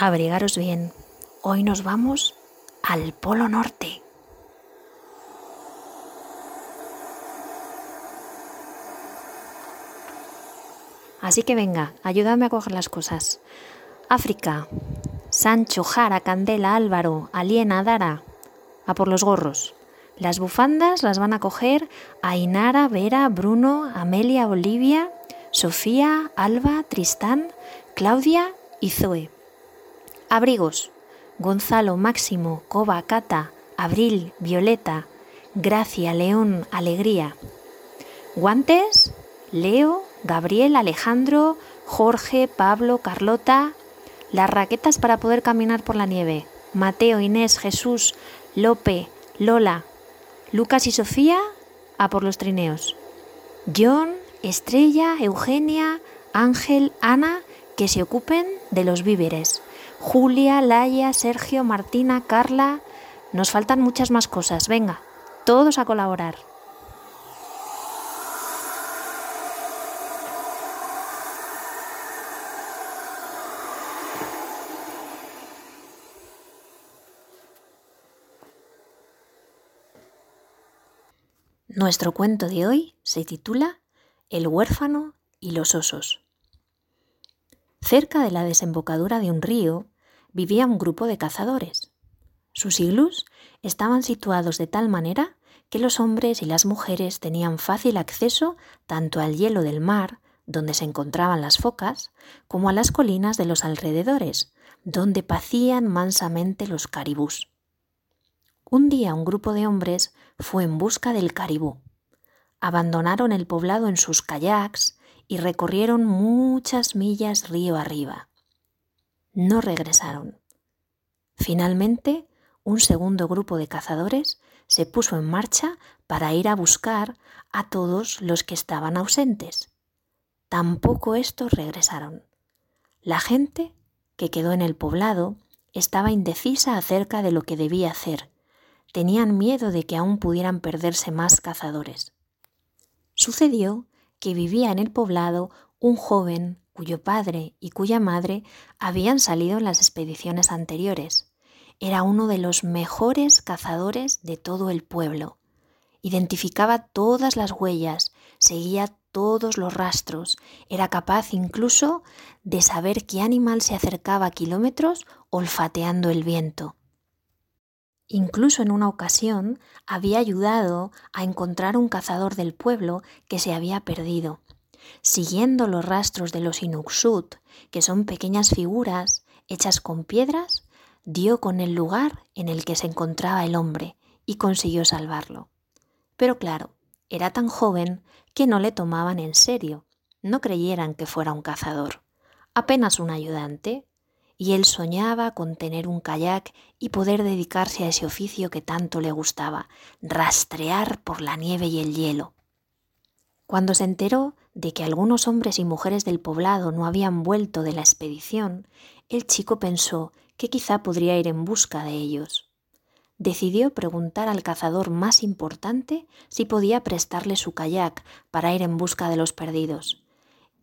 abrigaros bien. Hoy nos vamos al Polo Norte. Así que venga, ayúdame a coger las cosas. África, Sancho, Jara, Candela, Álvaro, Aliena, Dara, a por los gorros. Las bufandas las van a coger Ainara, Vera, Bruno, Amelia, Olivia, Sofía, Alba, Tristán, Claudia y Zoe. Abrigos. Gonzalo, Máximo, Coba, Cata, Abril, Violeta, Gracia, León, Alegría. Guantes. Leo, Gabriel, Alejandro, Jorge, Pablo, Carlota. Las raquetas para poder caminar por la nieve. Mateo, Inés, Jesús, Lope, Lola, Lucas y Sofía a por los trineos. John, Estrella, Eugenia, Ángel, Ana, que se ocupen de los víveres. Julia, Laia, Sergio, Martina, Carla. Nos faltan muchas más cosas. Venga, todos a colaborar. Nuestro cuento de hoy se titula El huérfano y los osos. Cerca de la desembocadura de un río vivía un grupo de cazadores. Sus iglús estaban situados de tal manera que los hombres y las mujeres tenían fácil acceso tanto al hielo del mar, donde se encontraban las focas, como a las colinas de los alrededores, donde pacían mansamente los caribús. Un día un grupo de hombres fue en busca del caribú. Abandonaron el poblado en sus kayaks y recorrieron muchas millas río arriba. No regresaron. Finalmente, un segundo grupo de cazadores se puso en marcha para ir a buscar a todos los que estaban ausentes. Tampoco estos regresaron. La gente que quedó en el poblado estaba indecisa acerca de lo que debía hacer tenían miedo de que aún pudieran perderse más cazadores. Sucedió que vivía en el poblado un joven cuyo padre y cuya madre habían salido en las expediciones anteriores. Era uno de los mejores cazadores de todo el pueblo. Identificaba todas las huellas, seguía todos los rastros, era capaz incluso de saber qué animal se acercaba a kilómetros olfateando el viento. Incluso en una ocasión había ayudado a encontrar un cazador del pueblo que se había perdido. Siguiendo los rastros de los inuksut, que son pequeñas figuras hechas con piedras, dio con el lugar en el que se encontraba el hombre y consiguió salvarlo. Pero claro, era tan joven que no le tomaban en serio, no creyeran que fuera un cazador, apenas un ayudante, y él soñaba con tener un kayak y poder dedicarse a ese oficio que tanto le gustaba, rastrear por la nieve y el hielo. Cuando se enteró de que algunos hombres y mujeres del poblado no habían vuelto de la expedición, el chico pensó que quizá podría ir en busca de ellos. Decidió preguntar al cazador más importante si podía prestarle su kayak para ir en busca de los perdidos.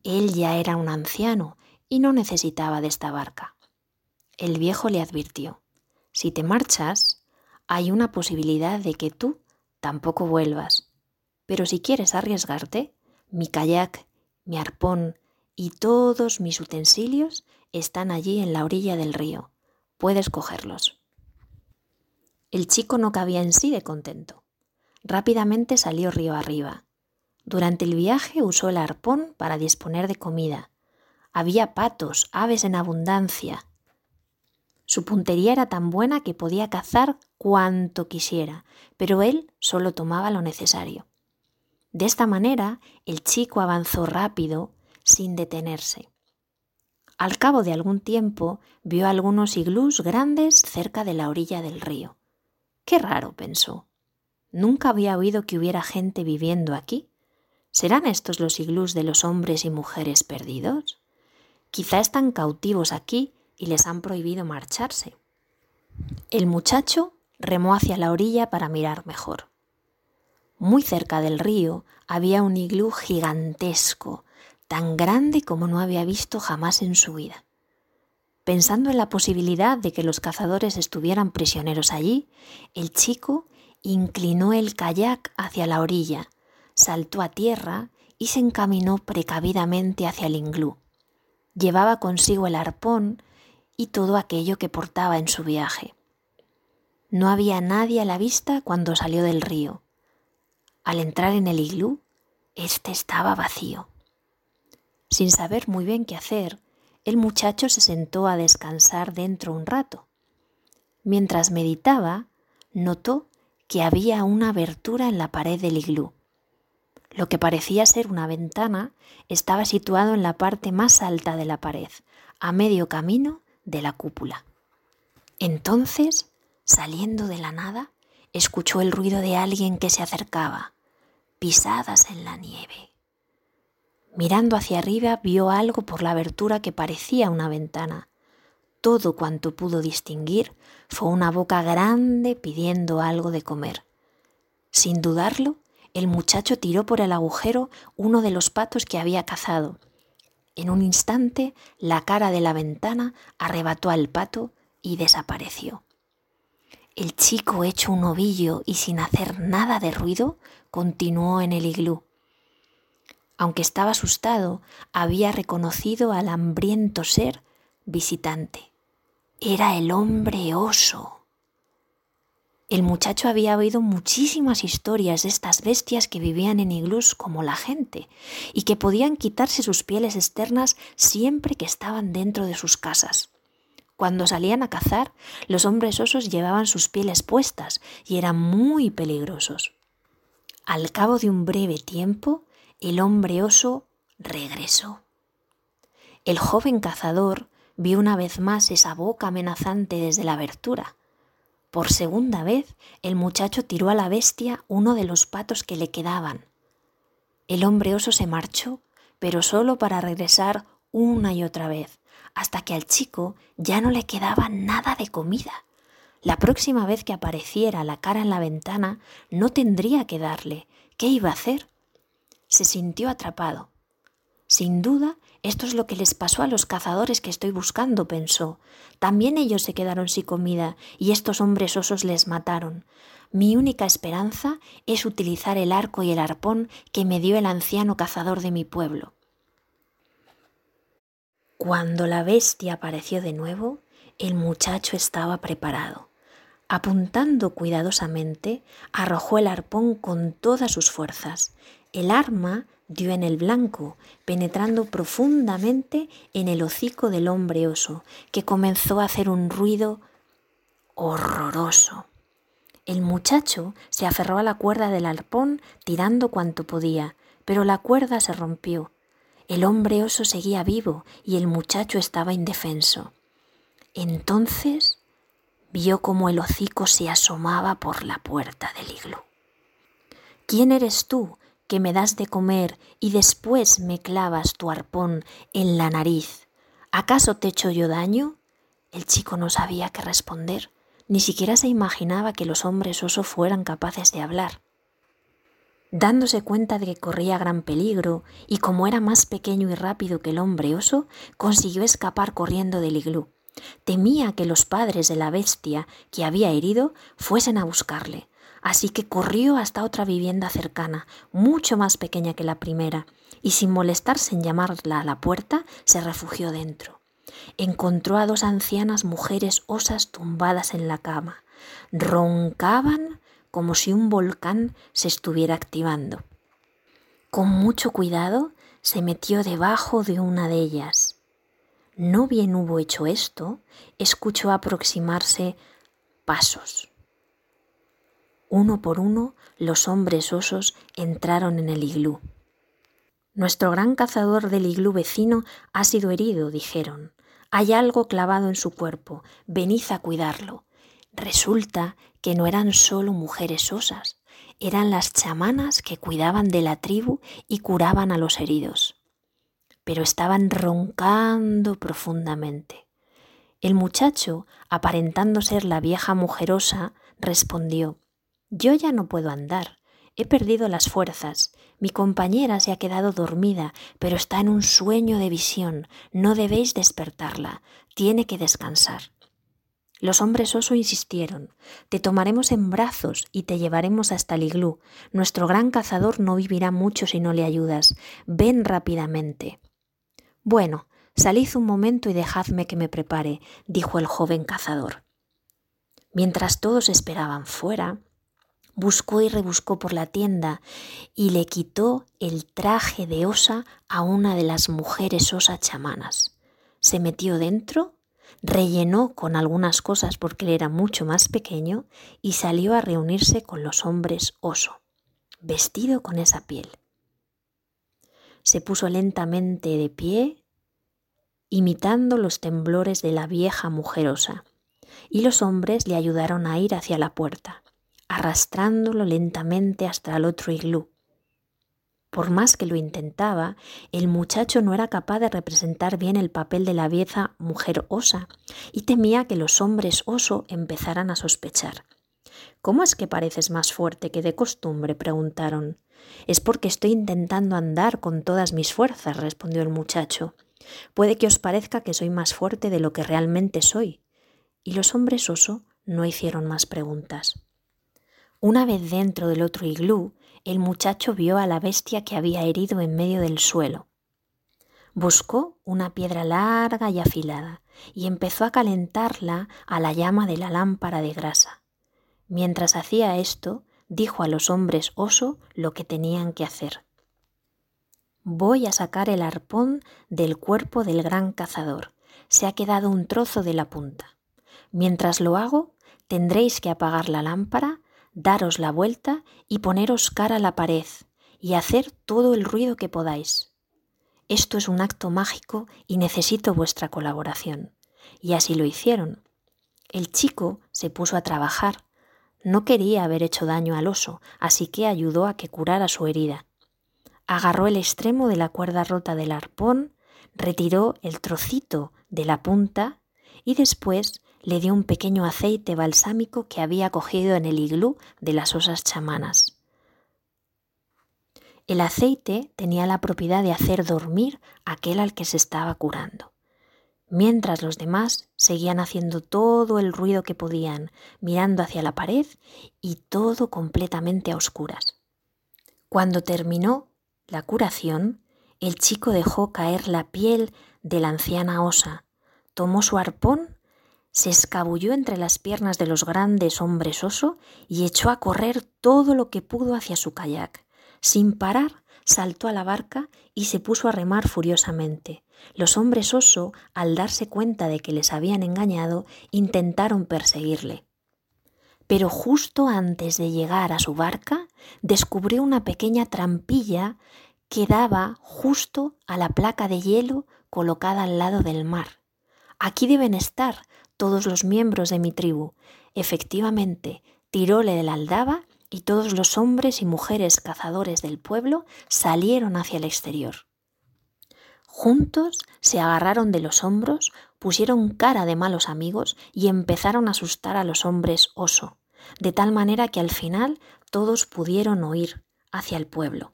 Él ya era un anciano y no necesitaba de esta barca. El viejo le advirtió, si te marchas, hay una posibilidad de que tú tampoco vuelvas. Pero si quieres arriesgarte, mi kayak, mi arpón y todos mis utensilios están allí en la orilla del río. Puedes cogerlos. El chico no cabía en sí de contento. Rápidamente salió río arriba. Durante el viaje usó el arpón para disponer de comida. Había patos, aves en abundancia, su puntería era tan buena que podía cazar cuanto quisiera, pero él solo tomaba lo necesario. De esta manera, el chico avanzó rápido, sin detenerse. Al cabo de algún tiempo vio algunos iglús grandes cerca de la orilla del río. Qué raro, pensó. Nunca había oído que hubiera gente viviendo aquí. ¿Serán estos los iglús de los hombres y mujeres perdidos? Quizá están cautivos aquí y les han prohibido marcharse. El muchacho remó hacia la orilla para mirar mejor. Muy cerca del río había un iglú gigantesco, tan grande como no había visto jamás en su vida. Pensando en la posibilidad de que los cazadores estuvieran prisioneros allí, el chico inclinó el kayak hacia la orilla, saltó a tierra y se encaminó precavidamente hacia el inglú. Llevaba consigo el arpón y todo aquello que portaba en su viaje. No había nadie a la vista cuando salió del río. Al entrar en el iglú, éste estaba vacío. Sin saber muy bien qué hacer, el muchacho se sentó a descansar dentro un rato. Mientras meditaba, notó que había una abertura en la pared del iglú. Lo que parecía ser una ventana estaba situado en la parte más alta de la pared, a medio camino de la cúpula. Entonces, saliendo de la nada, escuchó el ruido de alguien que se acercaba, pisadas en la nieve. Mirando hacia arriba vio algo por la abertura que parecía una ventana. Todo cuanto pudo distinguir fue una boca grande pidiendo algo de comer. Sin dudarlo, el muchacho tiró por el agujero uno de los patos que había cazado. En un instante la cara de la ventana arrebató al pato y desapareció. El chico, hecho un ovillo y sin hacer nada de ruido, continuó en el iglú. Aunque estaba asustado, había reconocido al hambriento ser visitante. Era el hombre oso. El muchacho había oído muchísimas historias de estas bestias que vivían en iglús como la gente y que podían quitarse sus pieles externas siempre que estaban dentro de sus casas. Cuando salían a cazar, los hombres osos llevaban sus pieles puestas y eran muy peligrosos. Al cabo de un breve tiempo, el hombre oso regresó. El joven cazador vio una vez más esa boca amenazante desde la abertura por segunda vez, el muchacho tiró a la bestia uno de los patos que le quedaban. El hombre oso se marchó, pero solo para regresar una y otra vez, hasta que al chico ya no le quedaba nada de comida. La próxima vez que apareciera la cara en la ventana, no tendría que darle. ¿Qué iba a hacer? Se sintió atrapado. Sin duda, esto es lo que les pasó a los cazadores que estoy buscando, pensó. También ellos se quedaron sin comida y estos hombres osos les mataron. Mi única esperanza es utilizar el arco y el arpón que me dio el anciano cazador de mi pueblo. Cuando la bestia apareció de nuevo, el muchacho estaba preparado. Apuntando cuidadosamente, arrojó el arpón con todas sus fuerzas. El arma dio en el blanco, penetrando profundamente en el hocico del hombre oso, que comenzó a hacer un ruido horroroso. El muchacho se aferró a la cuerda del arpón tirando cuanto podía, pero la cuerda se rompió. El hombre oso seguía vivo y el muchacho estaba indefenso. Entonces vio como el hocico se asomaba por la puerta del iglú. ¿Quién eres tú? que me das de comer y después me clavas tu arpón en la nariz. ¿Acaso te echo yo daño? El chico no sabía qué responder, ni siquiera se imaginaba que los hombres oso fueran capaces de hablar. Dándose cuenta de que corría gran peligro y como era más pequeño y rápido que el hombre oso, consiguió escapar corriendo del iglú. Temía que los padres de la bestia que había herido fuesen a buscarle, Así que corrió hasta otra vivienda cercana, mucho más pequeña que la primera, y sin molestarse en llamarla a la puerta, se refugió dentro. Encontró a dos ancianas mujeres osas tumbadas en la cama. Roncaban como si un volcán se estuviera activando. Con mucho cuidado se metió debajo de una de ellas. No bien hubo hecho esto, escuchó aproximarse pasos. Uno por uno los hombres osos entraron en el iglú. Nuestro gran cazador del iglú vecino ha sido herido, dijeron. Hay algo clavado en su cuerpo, venid a cuidarlo. Resulta que no eran solo mujeres osas, eran las chamanas que cuidaban de la tribu y curaban a los heridos. Pero estaban roncando profundamente. El muchacho, aparentando ser la vieja mujerosa, respondió yo ya no puedo andar. He perdido las fuerzas. Mi compañera se ha quedado dormida, pero está en un sueño de visión. No debéis despertarla. Tiene que descansar. Los hombres oso insistieron. Te tomaremos en brazos y te llevaremos hasta el iglú. Nuestro gran cazador no vivirá mucho si no le ayudas. Ven rápidamente. Bueno, salid un momento y dejadme que me prepare, dijo el joven cazador. Mientras todos esperaban fuera, buscó y rebuscó por la tienda y le quitó el traje de osa a una de las mujeres osa chamanas. Se metió dentro rellenó con algunas cosas porque él era mucho más pequeño y salió a reunirse con los hombres oso, vestido con esa piel. Se puso lentamente de pie, imitando los temblores de la vieja mujer osa, y los hombres le ayudaron a ir hacia la puerta, arrastrándolo lentamente hasta el otro iglú. Por más que lo intentaba, el muchacho no era capaz de representar bien el papel de la vieja mujer osa y temía que los hombres oso empezaran a sospechar. ¿Cómo es que pareces más fuerte que de costumbre? preguntaron. Es porque estoy intentando andar con todas mis fuerzas, respondió el muchacho. Puede que os parezca que soy más fuerte de lo que realmente soy. Y los hombres oso no hicieron más preguntas. Una vez dentro del otro iglú, el muchacho vio a la bestia que había herido en medio del suelo. Buscó una piedra larga y afilada y empezó a calentarla a la llama de la lámpara de grasa. Mientras hacía esto, dijo a los hombres oso lo que tenían que hacer. Voy a sacar el arpón del cuerpo del gran cazador. Se ha quedado un trozo de la punta. Mientras lo hago, tendréis que apagar la lámpara daros la vuelta y poneros cara a la pared y hacer todo el ruido que podáis. Esto es un acto mágico y necesito vuestra colaboración. Y así lo hicieron. El chico se puso a trabajar. No quería haber hecho daño al oso, así que ayudó a que curara su herida. Agarró el extremo de la cuerda rota del arpón, retiró el trocito de la punta y después le dio un pequeño aceite balsámico que había cogido en el iglú de las osas chamanas. El aceite tenía la propiedad de hacer dormir aquel al que se estaba curando, mientras los demás seguían haciendo todo el ruido que podían, mirando hacia la pared y todo completamente a oscuras. Cuando terminó la curación, el chico dejó caer la piel de la anciana osa, tomó su arpón se escabulló entre las piernas de los grandes hombres oso y echó a correr todo lo que pudo hacia su kayak. Sin parar, saltó a la barca y se puso a remar furiosamente. Los hombres oso, al darse cuenta de que les habían engañado, intentaron perseguirle. Pero justo antes de llegar a su barca, descubrió una pequeña trampilla que daba justo a la placa de hielo colocada al lado del mar. Aquí deben estar, todos los miembros de mi tribu. Efectivamente, tiróle de la aldaba y todos los hombres y mujeres cazadores del pueblo salieron hacia el exterior. Juntos se agarraron de los hombros, pusieron cara de malos amigos y empezaron a asustar a los hombres oso, de tal manera que al final todos pudieron oír hacia el pueblo.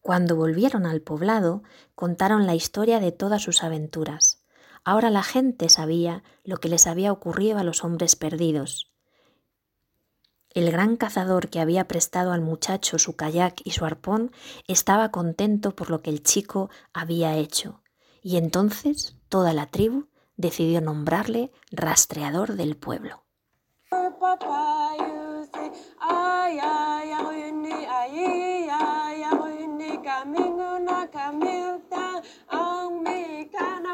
Cuando volvieron al poblado, contaron la historia de todas sus aventuras. Ahora la gente sabía lo que les había ocurrido a los hombres perdidos. El gran cazador que había prestado al muchacho su kayak y su arpón estaba contento por lo que el chico había hecho, y entonces toda la tribu decidió nombrarle rastreador del pueblo.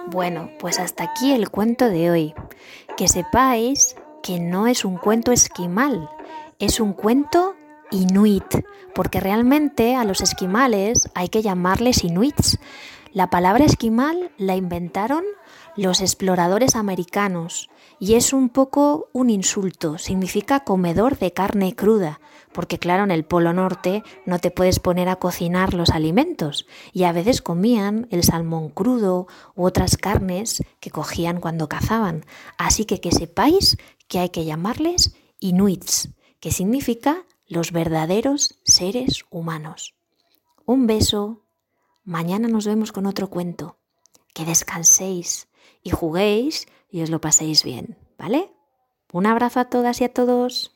Bueno, pues hasta aquí el cuento de hoy. Que sepáis que no es un cuento esquimal, es un cuento inuit, porque realmente a los esquimales hay que llamarles inuits. La palabra esquimal la inventaron los exploradores americanos y es un poco un insulto, significa comedor de carne cruda, porque claro, en el Polo Norte no te puedes poner a cocinar los alimentos y a veces comían el salmón crudo u otras carnes que cogían cuando cazaban. Así que que sepáis que hay que llamarles inuits, que significa los verdaderos seres humanos. Un beso. Mañana nos vemos con otro cuento. Que descanséis y juguéis y os lo paséis bien, ¿vale? Un abrazo a todas y a todos.